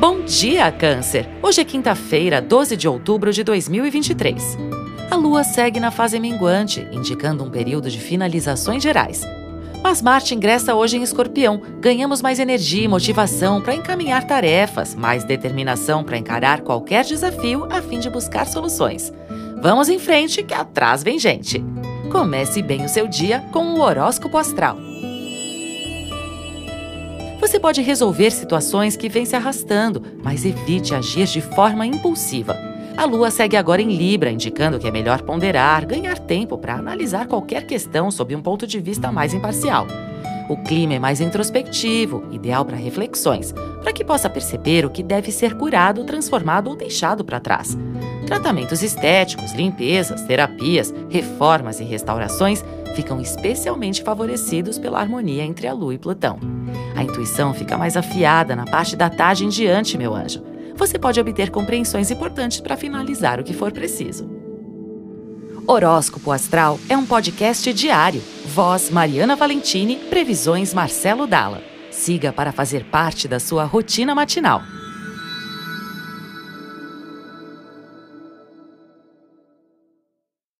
Bom dia, Câncer! Hoje é quinta-feira, 12 de outubro de 2023. A lua segue na fase minguante, indicando um período de finalizações gerais. Mas Marte ingressa hoje em Escorpião. Ganhamos mais energia e motivação para encaminhar tarefas, mais determinação para encarar qualquer desafio a fim de buscar soluções. Vamos em frente, que atrás vem gente. Comece bem o seu dia com o horóscopo astral. Você pode resolver situações que vêm se arrastando, mas evite agir de forma impulsiva. A lua segue agora em Libra, indicando que é melhor ponderar, ganhar tempo para analisar qualquer questão sob um ponto de vista mais imparcial. O clima é mais introspectivo, ideal para reflexões, para que possa perceber o que deve ser curado, transformado ou deixado para trás. Tratamentos estéticos, limpezas, terapias, reformas e restaurações ficam especialmente favorecidos pela harmonia entre a Lua e Plutão. A intuição fica mais afiada na parte da tarde em diante, meu anjo. Você pode obter compreensões importantes para finalizar o que for preciso. Horóscopo Astral é um podcast diário. Voz Mariana Valentini, previsões Marcelo Dalla. Siga para fazer parte da sua rotina matinal.